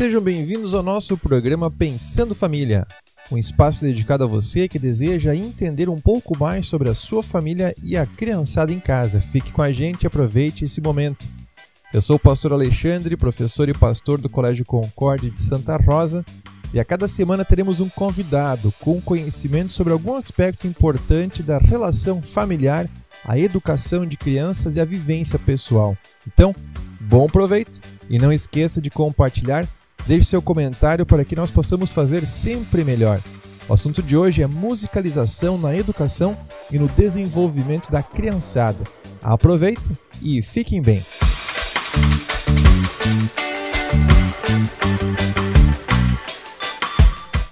Sejam bem-vindos ao nosso programa Pensando Família, um espaço dedicado a você que deseja entender um pouco mais sobre a sua família e a criançada em casa. Fique com a gente e aproveite esse momento. Eu sou o pastor Alexandre, professor e pastor do Colégio Concorde de Santa Rosa, e a cada semana teremos um convidado com conhecimento sobre algum aspecto importante da relação familiar, a educação de crianças e a vivência pessoal. Então, bom proveito e não esqueça de compartilhar, deixe seu comentário para que nós possamos fazer sempre melhor. O assunto de hoje é musicalização na educação e no desenvolvimento da criançada. Aproveitem e fiquem bem!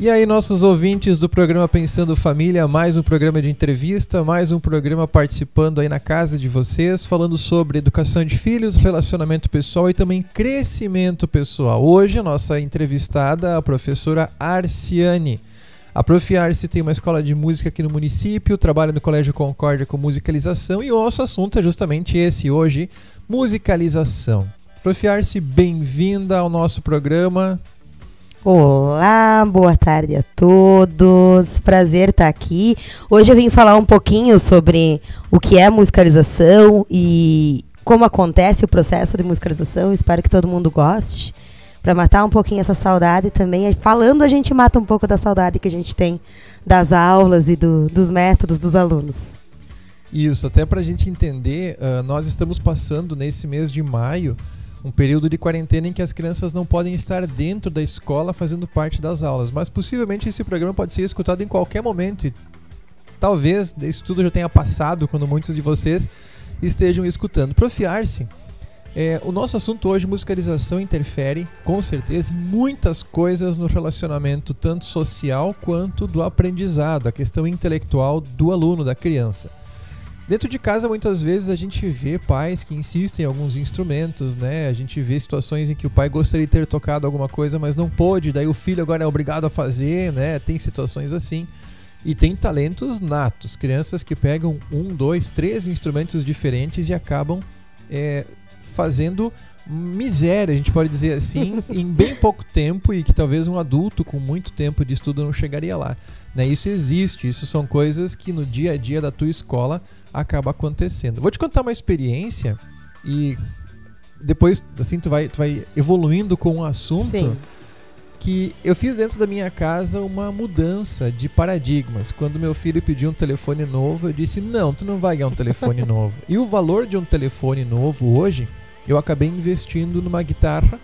E aí, nossos ouvintes do programa Pensando Família, mais um programa de entrevista, mais um programa participando aí na casa de vocês, falando sobre educação de filhos, relacionamento pessoal e também crescimento pessoal. Hoje, a nossa entrevistada, a professora Arciane. A Prof. Arce tem uma escola de música aqui no município, trabalha no Colégio Concórdia com musicalização e o nosso assunto é justamente esse hoje, musicalização. Prof. Arce, bem-vinda ao nosso programa. Olá, boa tarde a todos. Prazer estar aqui. Hoje eu vim falar um pouquinho sobre o que é musicalização e como acontece o processo de musicalização. Espero que todo mundo goste. Para matar um pouquinho essa saudade também. Falando, a gente mata um pouco da saudade que a gente tem das aulas e do, dos métodos dos alunos. Isso, até para a gente entender, uh, nós estamos passando nesse mês de maio um período de quarentena em que as crianças não podem estar dentro da escola fazendo parte das aulas. Mas possivelmente esse programa pode ser escutado em qualquer momento e talvez isso tudo já tenha passado quando muitos de vocês estejam escutando. Profiar-se. É, o nosso assunto hoje, musicalização, interfere, com certeza, em muitas coisas no relacionamento, tanto social quanto do aprendizado, a questão intelectual do aluno, da criança. Dentro de casa, muitas vezes, a gente vê pais que insistem em alguns instrumentos, né? A gente vê situações em que o pai gostaria de ter tocado alguma coisa, mas não pôde, daí o filho agora é obrigado a fazer, né? Tem situações assim. E tem talentos natos, crianças que pegam um, dois, três instrumentos diferentes e acabam é, fazendo miséria, a gente pode dizer assim, em bem pouco tempo e que talvez um adulto com muito tempo de estudo não chegaria lá. Né? Isso existe, isso são coisas que no dia a dia da tua escola acaba acontecendo. Vou te contar uma experiência e depois assim tu vai, tu vai evoluindo com o um assunto. Sim. Que eu fiz dentro da minha casa uma mudança de paradigmas. Quando meu filho pediu um telefone novo, eu disse: Não, tu não vai ganhar um telefone novo. E o valor de um telefone novo hoje, eu acabei investindo numa guitarra,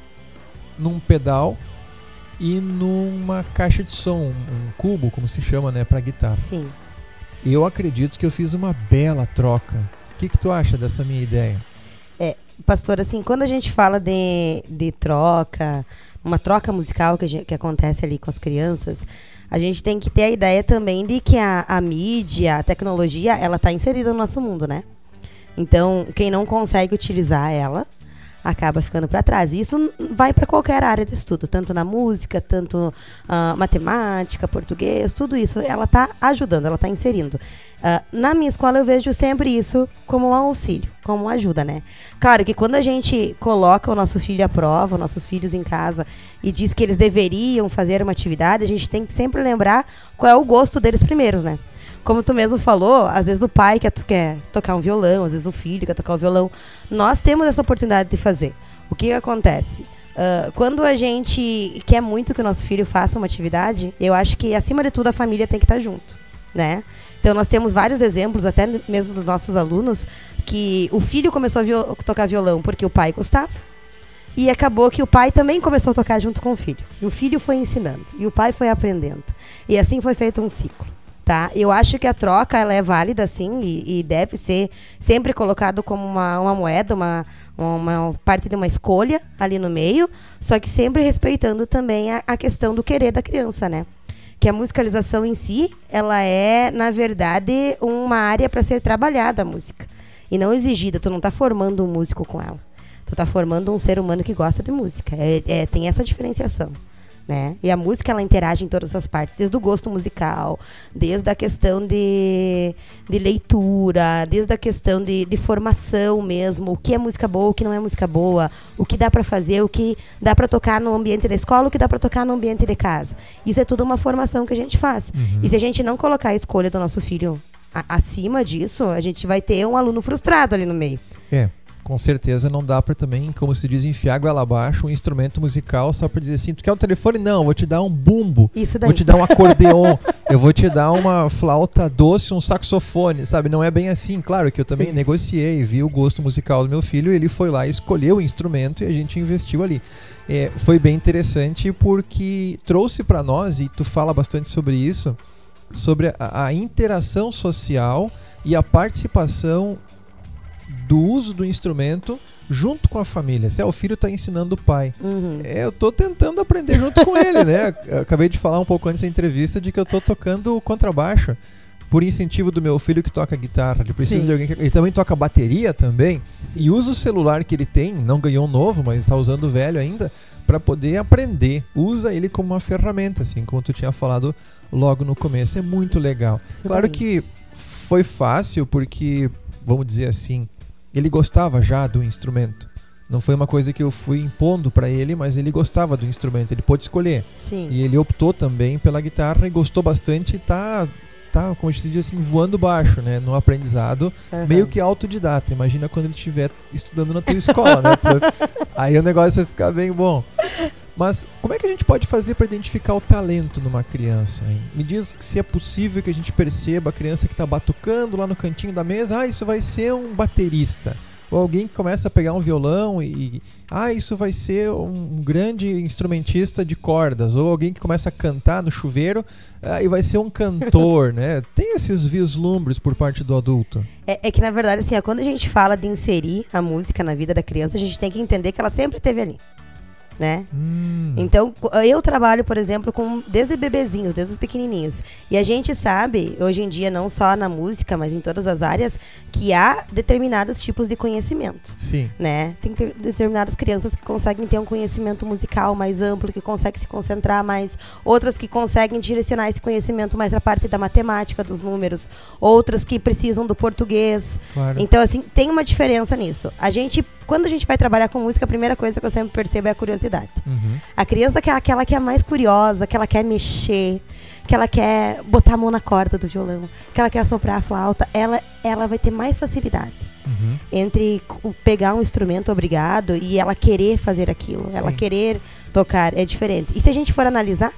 num pedal e numa caixa de som, um cubo, como se chama, né, para guitarra. Sim. Eu acredito que eu fiz uma bela troca. O que, que tu acha dessa minha ideia? É, pastor, assim, quando a gente fala de, de troca, uma troca musical que, gente, que acontece ali com as crianças, a gente tem que ter a ideia também de que a, a mídia, a tecnologia, ela está inserida no nosso mundo, né? Então, quem não consegue utilizar ela, acaba ficando para trás. E isso vai para qualquer área de estudo, tanto na música, tanto uh, matemática, português, tudo isso. Ela está ajudando, ela está inserindo. Uh, na minha escola eu vejo sempre isso como um auxílio, como uma ajuda, né? Claro que quando a gente coloca o nosso filho à prova, nossos filhos em casa, e diz que eles deveriam fazer uma atividade, a gente tem que sempre lembrar qual é o gosto deles primeiro, né? Como tu mesmo falou, às vezes o pai quer, quer tocar um violão, às vezes o filho quer tocar um violão. Nós temos essa oportunidade de fazer. O que, acontece? Uh, quando a gente quer muito que o nosso filho faça uma atividade, eu acho que, acima de tudo, a família tem que estar junto, né? Então, nós temos vários exemplos, até mesmo dos nossos alunos, que o filho começou a viol tocar violão porque o pai gostava, e acabou que o pai também começou a tocar junto com o filho. E o filho foi ensinando, e o pai foi aprendendo. E assim foi feito um ciclo tá? Eu acho que a troca ela é válida, sim, e, e deve ser sempre colocado como uma, uma moeda, uma, uma parte de uma escolha ali no meio, só que sempre respeitando também a, a questão do querer da criança, né? Que a musicalização em si, ela é, na verdade, uma área para ser trabalhada a música. E não exigida, tu não está formando um músico com ela. Tu está formando um ser humano que gosta de música. É, é, tem essa diferenciação. Né? E a música ela interage em todas as partes, desde o gosto musical, desde a questão de, de leitura, desde a questão de, de formação mesmo, o que é música boa, o que não é música boa, o que dá para fazer, o que dá para tocar no ambiente da escola, o que dá para tocar no ambiente de casa. Isso é tudo uma formação que a gente faz. Uhum. E se a gente não colocar a escolha do nosso filho acima disso, a gente vai ter um aluno frustrado ali no meio. É, com certeza não dá pra também, como se diz, enfiar goela abaixo um instrumento musical só pra dizer assim, tu quer um telefone? Não, eu vou te dar um bumbo. Isso daí. Vou te dar um acordeon, eu vou te dar uma flauta doce, um saxofone, sabe? Não é bem assim. Claro que eu também Isso. negociei, vi o gosto musical do meu filho, ele foi lá, escolheu o instrumento e a gente investiu ali. É, foi bem interessante porque trouxe pra nós, e tu fala bastante sobre isso, sobre a, a interação social e a participação do uso do instrumento junto com a família. Se é o filho está ensinando o pai. Uhum. É, eu tô tentando aprender junto com ele, né? Eu acabei de falar um pouco antes da entrevista de que eu tô tocando contrabaixo por incentivo do meu filho que toca guitarra. Ele precisa Sim. de alguém que ele também toca bateria também e usa o celular que ele tem, não ganhou um novo, mas está usando o velho ainda para poder aprender. Usa ele como uma ferramenta, assim como tu tinha falado logo no começo. É muito legal. Isso Claro daí. que foi fácil porque, vamos dizer assim, ele gostava já do instrumento. Não foi uma coisa que eu fui impondo para ele, mas ele gostava do instrumento, ele pôde escolher. Sim. E ele optou também pela guitarra e gostou bastante e tá, tá como se diz assim, voando baixo, né? No aprendizado, Aham. meio que autodidata. Imagina quando ele estiver estudando na tua escola, né? Aí o negócio vai ficar bem bom. Mas como é que a gente pode fazer para identificar o talento numa criança? hein? Me diz se é possível que a gente perceba a criança que está batucando lá no cantinho da mesa, ah, isso vai ser um baterista. Ou alguém que começa a pegar um violão e, ah, isso vai ser um, um grande instrumentista de cordas. Ou alguém que começa a cantar no chuveiro ah, e vai ser um cantor, né? Tem esses vislumbres por parte do adulto. É, é que, na verdade, assim, ó, quando a gente fala de inserir a música na vida da criança, a gente tem que entender que ela sempre esteve ali. Né? Hum, Então, eu trabalho, por exemplo, com desde bebezinhos, desde os pequenininhos. E a gente sabe, hoje em dia, não só na música, mas em todas as áreas, que há determinados tipos de conhecimento. sim. Né? Tem ter- determinadas crianças que conseguem ter um conhecimento musical mais amplo, que conseguem se concentrar mais, outras que conseguem direcionar esse conhecimento mais para a parte da matemática, dos números, outras que precisam do português. Claro. Então, assim, tem uma diferença nisso. A gente, quando a gente vai trabalhar com música, a primeira coisa que eu sempre percebo é a curiosidade. Uhum. A criança que é aquela que é mais curiosa, que ela quer mexer, que ela quer botar a mão na corda do violão, que ela quer soprar a flauta, ela, ela vai ter mais facilidade Uhum. entre pegar um instrumento obrigado e ela querer fazer aquilo, ela Sim. querer tocar, é diferente. E se a gente for analisar,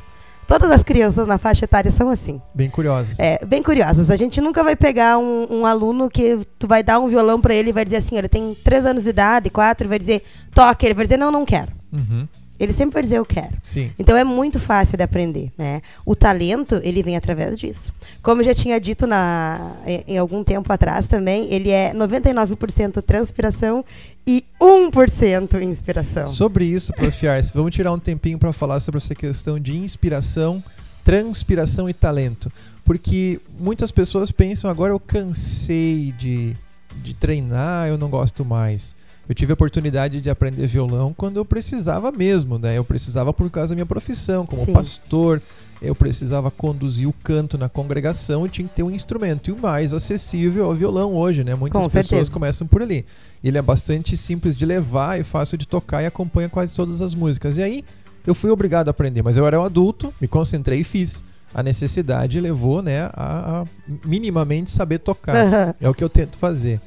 todas as crianças na faixa etária são assim. Bem curiosas. É, bem curiosas. A gente nunca vai pegar um, um aluno que tu vai dar um violão pra ele e vai dizer assim, ele tem três anos de idade, quatro, e vai dizer, toque, ele vai dizer, não, não quero. Uhum. Ele sempre vai dizer, eu quero. Sim. Então é muito fácil de aprender, né? O talento, ele vem através disso. Como eu já tinha dito na, em, em algum tempo atrás também, ele é 99% transpiração e 1% inspiração. Sobre isso, Prof. Arce, vamos tirar um tempinho para falar sobre essa questão de inspiração, transpiração e talento. Porque muitas pessoas pensam, agora eu cansei de, de treinar, eu não gosto mais. Eu tive a oportunidade de aprender violão quando eu precisava mesmo, né? Eu precisava por causa da minha profissão, como Sim. pastor, eu precisava conduzir o canto na congregação e tinha que ter um instrumento. E o mais acessível é o violão hoje, né? Muitas Com pessoas certeza. começam por ali. Ele é bastante simples de levar e fácil de tocar e acompanha quase todas as músicas. E aí eu fui obrigado a aprender, mas eu era um adulto, me concentrei e fiz. A necessidade levou, né, a, a minimamente saber tocar. É o que eu tento fazer.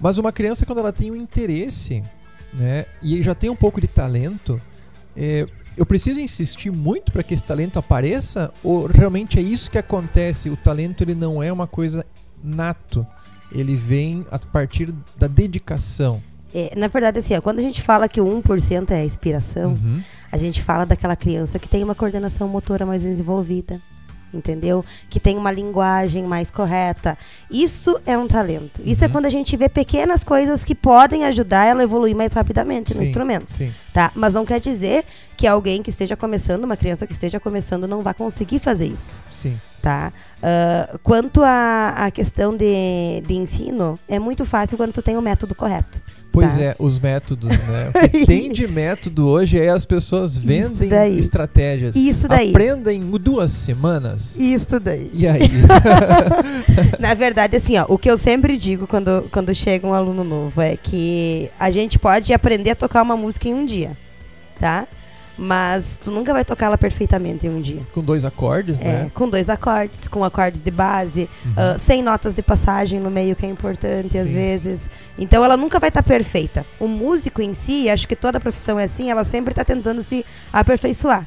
Mas uma criança, quando ela tem um interesse, né, e já tem um pouco de talento, é, eu preciso insistir muito para que esse talento apareça? Ou realmente é isso que acontece? O talento ele não é uma coisa nato, ele vem a partir da dedicação. É, na verdade, assim, ó, quando a gente fala que o 1% é a inspiração, Uhum. a gente fala daquela criança que tem uma coordenação motora mais desenvolvida, entendeu? Que tem uma linguagem mais correta. Isso é um talento. Isso é Uhum. quando a gente vê pequenas coisas que podem ajudar ela a evoluir mais rapidamente no Sim, instrumento. Sim. Tá? Mas não quer dizer que alguém que esteja começando, uma criança que esteja começando, não vai conseguir fazer isso. Sim. Tá? Ah, quanto à à questão de, de ensino, é muito fácil quando tu tem o método correto. Pois tá? é, os métodos, né? O que tem de método hoje é as pessoas vendem daí. estratégias. Isso daí. Aprenda em duas semanas. Isso daí. E aí? Na verdade, assim, ó, o que eu sempre digo quando, quando chega um aluno novo é que a gente pode aprender a tocar uma música em um dia, tá? Mas tu nunca vai tocá-la perfeitamente em um dia. Com dois acordes, É, né? com dois acordes, com acordes de base, Uhum. ah, sem notas de passagem no meio, que é importante às Sim. vezes. Então ela nunca vai estar perfeita. O músico em si, acho que toda profissão é assim, ela sempre está tentando se aperfeiçoar.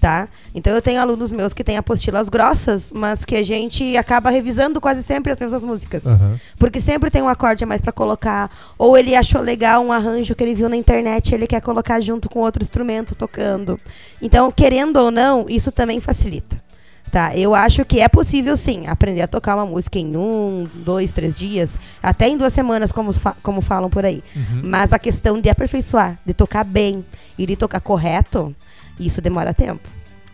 Tá? Então eu tenho alunos meus que têm apostilas grossas, mas que a gente acaba revisando quase sempre as mesmas músicas. Aham. Porque sempre tem um acorde a mais para colocar. Ou ele achou legal um arranjo que ele viu na internet e ele quer colocar junto com outro instrumento tocando. Então, querendo ou não, isso também facilita. Tá? Eu acho que é possível sim aprender a tocar uma música em um, dois, três dias, até em duas semanas, como, fa- como falam por aí. Uhum. Mas a questão de aperfeiçoar, de tocar bem e de tocar correto, isso demora tempo.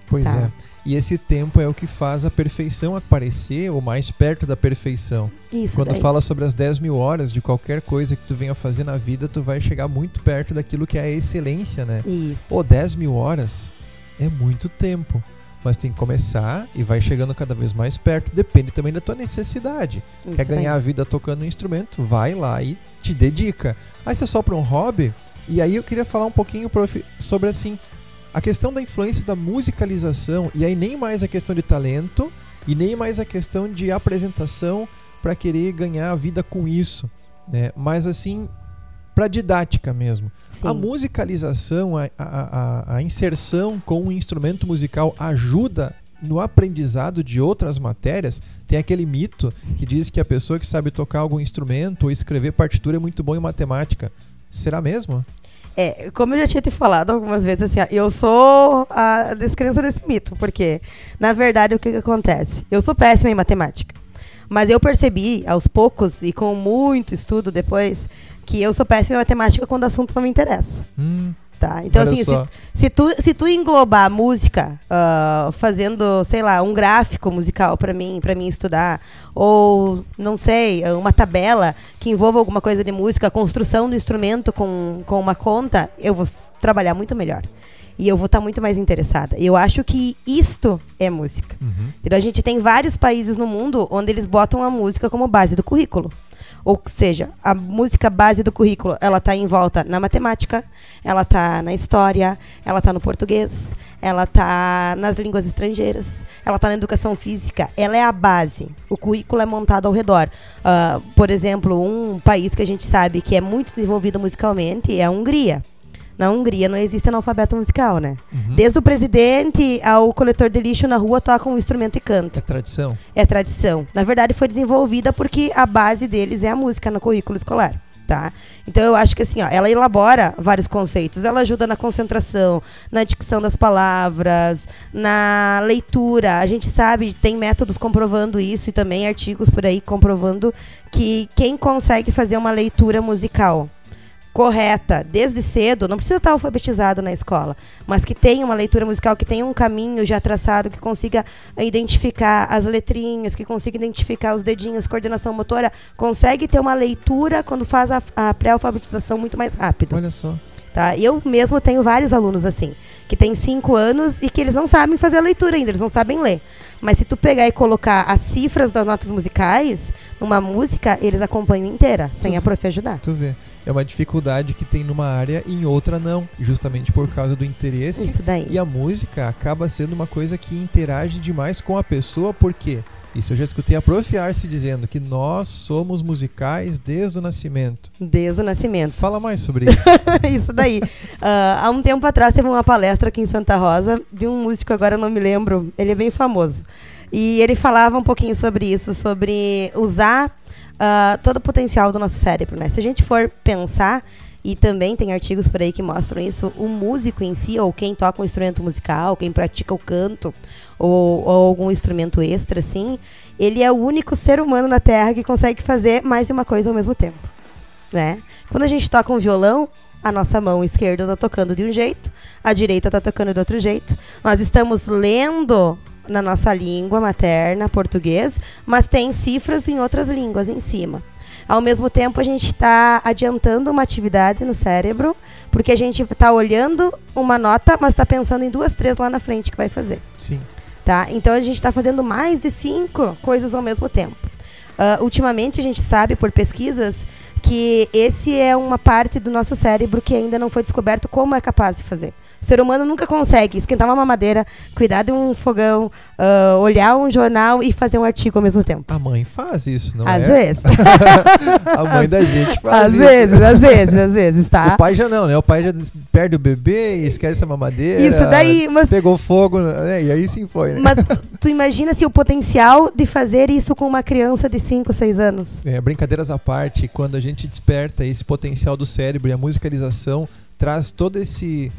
Pois Tá. é. E esse tempo é o que faz a perfeição aparecer, ou mais perto da perfeição. Isso Quando daí. fala sobre as 10 mil horas de qualquer coisa que tu venha fazer na vida, tu vai chegar muito perto daquilo que é a excelência, né? Isso. Pô, 10 mil horas é muito tempo. Mas tem que começar e vai chegando cada vez mais perto. Depende também da tua necessidade. Quer Isso daí. ganhar a vida tocando um instrumento? Vai lá e te dedica. Aí você é só para um hobby. E aí eu queria falar um pouquinho, prof, sobre assim a questão da influência da musicalização. E aí nem mais a questão de talento e nem mais a questão de apresentação para querer ganhar a vida com isso, né? Mas assim para didática mesmo. Sim. A musicalização, a, a, a, inserção com um instrumento musical ajuda no aprendizado de outras matérias. Tem aquele mito que diz que a pessoa que sabe tocar algum instrumento ou escrever partitura é muito bom em matemática. Será mesmo? É, como eu já tinha te falado algumas vezes, assim, eu sou a descrença desse mito, porque, na verdade, o que, que acontece? Eu sou péssima em matemática. Mas eu percebi, aos poucos, e com muito estudo depois, que eu sou péssima em matemática quando o assunto não me interessa. Hum, Tá? Então, olha assim, se, se, tu, se tu englobar a música ah, fazendo, sei lá, um gráfico musical para mim, para mim estudar, ou não sei, uma tabela que envolva alguma coisa de música, a construção do instrumento com, com uma conta, eu vou trabalhar muito melhor. E eu vou estar muito mais interessada. Eu acho que isto é música. Uhum. Entendeu? A gente tem vários países no mundo onde eles botam a música como base do currículo. Ou seja, a música base do currículo, ela está em volta na matemática, ela está na história, ela está no português, ela está nas línguas estrangeiras, ela está na educação física, ela é a base. O currículo é montado ao redor. Ah, por exemplo, um país que a gente sabe que é muito desenvolvido musicalmente é a Hungria. Na Hungria não existe analfabeto musical, né? Uhum. Desde o presidente ao coletor de lixo na rua toca um instrumento e canta. É tradição. É tradição. Na verdade, foi desenvolvida porque a base deles é a música no currículo escolar. Tá? Então eu acho que assim, ó, ela elabora vários conceitos, ela ajuda na concentração, na dicção das palavras, na leitura. A gente sabe, tem métodos comprovando isso e também artigos por aí comprovando que quem consegue fazer uma leitura musical correta desde cedo, não precisa estar alfabetizado na escola, mas que tenha uma leitura musical, que tenha um caminho já traçado, que consiga identificar as letrinhas, que consiga identificar os dedinhos, coordenação motora, consegue ter uma leitura quando faz a, a pré-alfabetização muito mais rápido. Olha só. Tá? Eu mesmo tenho vários alunos assim, que têm cinco anos e que eles não sabem fazer a leitura ainda, eles não sabem ler. Mas se tu pegar e colocar as cifras das notas musicais numa música, eles acompanham inteira, sem a prof ajudar. Tu vê. É uma dificuldade que tem numa área e em outra não, justamente por causa do interesse. Isso daí. E a música acaba sendo uma coisa que interage demais com a pessoa, porque isso eu já escutei a Prof. Arce dizendo que nós somos musicais desde o nascimento. Desde o nascimento. Fala mais sobre isso. Isso daí. Ah, há um tempo atrás teve uma palestra aqui em Santa Rosa de um músico, agora eu não me lembro, ele é bem famoso. E ele falava um pouquinho sobre isso, sobre usar ah, todo o potencial do nosso cérebro, né? Se a gente for pensar, e também tem artigos por aí que mostram isso, o músico em si, ou quem toca um instrumento musical, quem pratica o canto, ou, ou algum instrumento extra, assim, ele é o único ser humano na Terra que consegue fazer mais de uma coisa ao mesmo tempo né? Quando a gente toca um violão, a nossa mão esquerda está tocando de um jeito, a direita está tocando de outro jeito. Nós estamos lendo na nossa língua materna, português, mas tem cifras em outras línguas em cima. Ao mesmo tempo, a gente está adiantando uma atividade no cérebro, porque a gente está olhando uma nota, mas está pensando em duas, três lá na frente que vai fazer. Sim. Tá? Então a gente está fazendo mais de cinco coisas ao mesmo tempo. Uh, ultimamente a gente sabe por pesquisas que esse é uma parte do nosso cérebro que ainda não foi descoberto como é capaz de fazer. O ser humano nunca consegue esquentar uma mamadeira, cuidar de um fogão, uh, olhar um jornal e fazer um artigo ao mesmo tempo. A mãe faz isso, não às é? Vezes. a mãe da gente faz às isso. vezes, às vezes, às vezes, tá? O pai já não, né? O pai já perde o bebê e esquece a mamadeira. Isso daí, mas- Pegou fogo, né? E aí sim foi, né? Mas tu imagina se o potencial de fazer isso com uma criança de 5, 6 anos. É, brincadeiras à parte, quando a gente desperta esse potencial do cérebro e a musicalização traz todo esse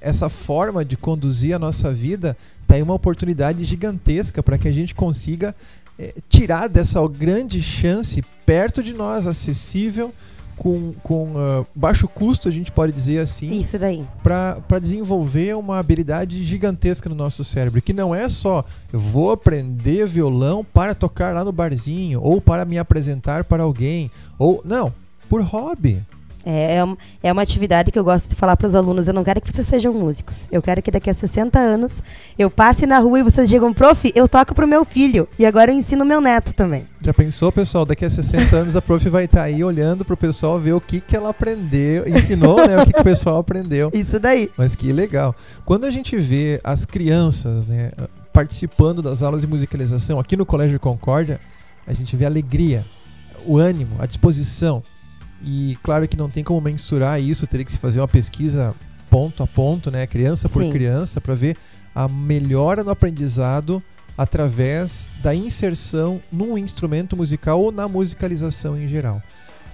essa forma de conduzir a nossa vida, tá aí uma oportunidade gigantesca para que a gente consiga eh, tirar dessa grande chance perto de nós, acessível, com, com ah, baixo custo, a gente pode dizer assim, Isso daí. para desenvolver uma habilidade gigantesca no nosso cérebro, que não é só eu vou aprender violão para tocar lá no barzinho, ou para me apresentar para alguém, ou não, por hobby. É, é, um- é uma atividade que eu gosto de falar para os alunos. Eu não quero que vocês sejam músicos. Eu quero que daqui a 60 anos eu passe na rua e vocês digam, prof, eu toco pro meu filho. E agora eu ensino meu neto também. Já pensou, pessoal? Daqui a 60 anos a prof vai estar aí olhando pro pessoal ver o que, que ela aprendeu, ensinou, né? O que, que o pessoal aprendeu. Isso daí. Mas que legal. Quando a gente vê as crianças né, participando das aulas de musicalização aqui no Colégio Concórdia, a gente vê a alegria, o ânimo, a disposição. E claro que não tem como mensurar isso, teria que se fazer uma pesquisa ponto a ponto, né, criança por Sim. criança, para ver a melhora no aprendizado através da inserção num instrumento musical ou na musicalização em geral.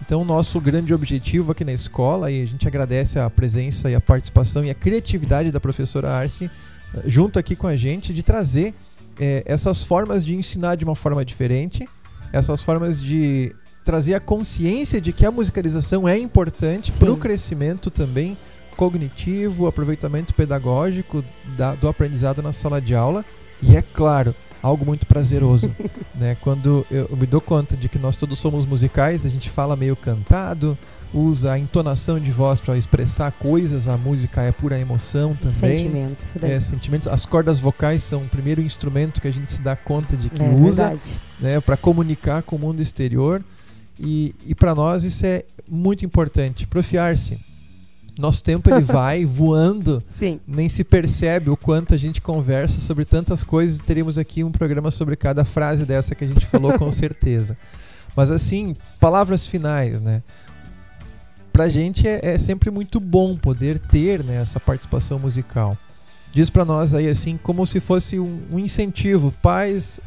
Então, o nosso grande objetivo aqui na escola, e a gente agradece a presença e a participação e a criatividade da professora Arce, eh, junto aqui com a gente, de trazer eh, essas formas de ensinar de uma forma diferente, essas formas de trazer a consciência de que a musicalização é importante para o crescimento também cognitivo, aproveitamento pedagógico da- do aprendizado na sala de aula e é claro algo muito prazeroso, né? Quando eu, eu me dou conta de que nós todos somos musicais, a gente fala meio cantado, usa a entonação de voz para expressar coisas, a música é pura emoção também. Sentimentos. É, sentimentos. As cordas vocais são o primeiro instrumento que a gente se dá conta de que É usa né, para comunicar com o mundo exterior. E, e para nós isso é muito importante. Profiar-se. Nosso tempo ele vai voando, Sim. nem se percebe o quanto a gente conversa sobre tantas coisas. Teríamos aqui um programa sobre cada frase dessa que a gente falou com certeza. Mas assim, palavras finais, né? Pra gente é, é sempre muito bom poder ter né, essa participação musical. Diz pra nós aí assim, como se fosse um, um incentivo. Pais,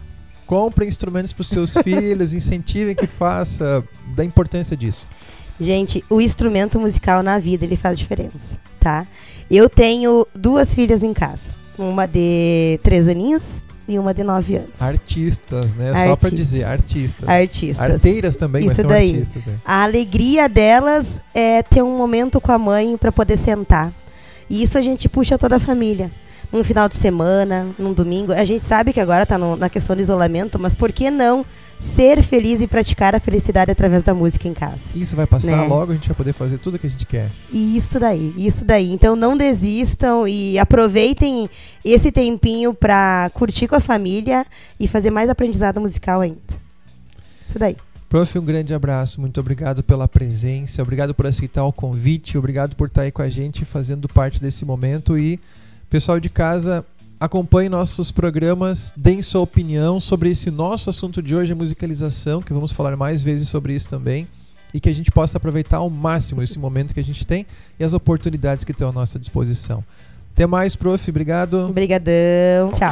comprem instrumentos para seus filhos, incentivem que faça, da importância disso. Gente, o instrumento musical na vida, ele faz diferença, tá? Eu tenho duas filhas em casa. Uma de três aninhos e uma de nove anos. Artistas, né? Só Artistas. dizer, artistas. Artistas. Arteiras também, Isso daí. artistas. né? A alegria delas é ter um momento com a mãe para poder sentar. E isso a gente puxa toda a família. Num final de semana, num domingo. A gente sabe que agora está na questão de isolamento, mas por que não ser feliz e praticar a felicidade através da música em casa? Isso vai passar Né? logo, a gente vai poder fazer tudo o que a gente quer. E isso daí, isso daí. Então não desistam e aproveitem esse tempinho para curtir com a família e fazer mais aprendizado musical ainda. Isso daí. Prof, um grande abraço, muito obrigado pela presença, obrigado por aceitar o convite, obrigado por estar aí com a gente fazendo parte desse momento e Pessoal de casa, acompanhe nossos programas, deem sua opinião sobre esse nosso assunto de hoje, a musicalização, que vamos falar mais vezes sobre isso também, e que a gente possa aproveitar ao máximo esse momento que a gente tem e as oportunidades que estão à nossa disposição. Até mais, prof. Obrigado. Obrigadão. Tchau.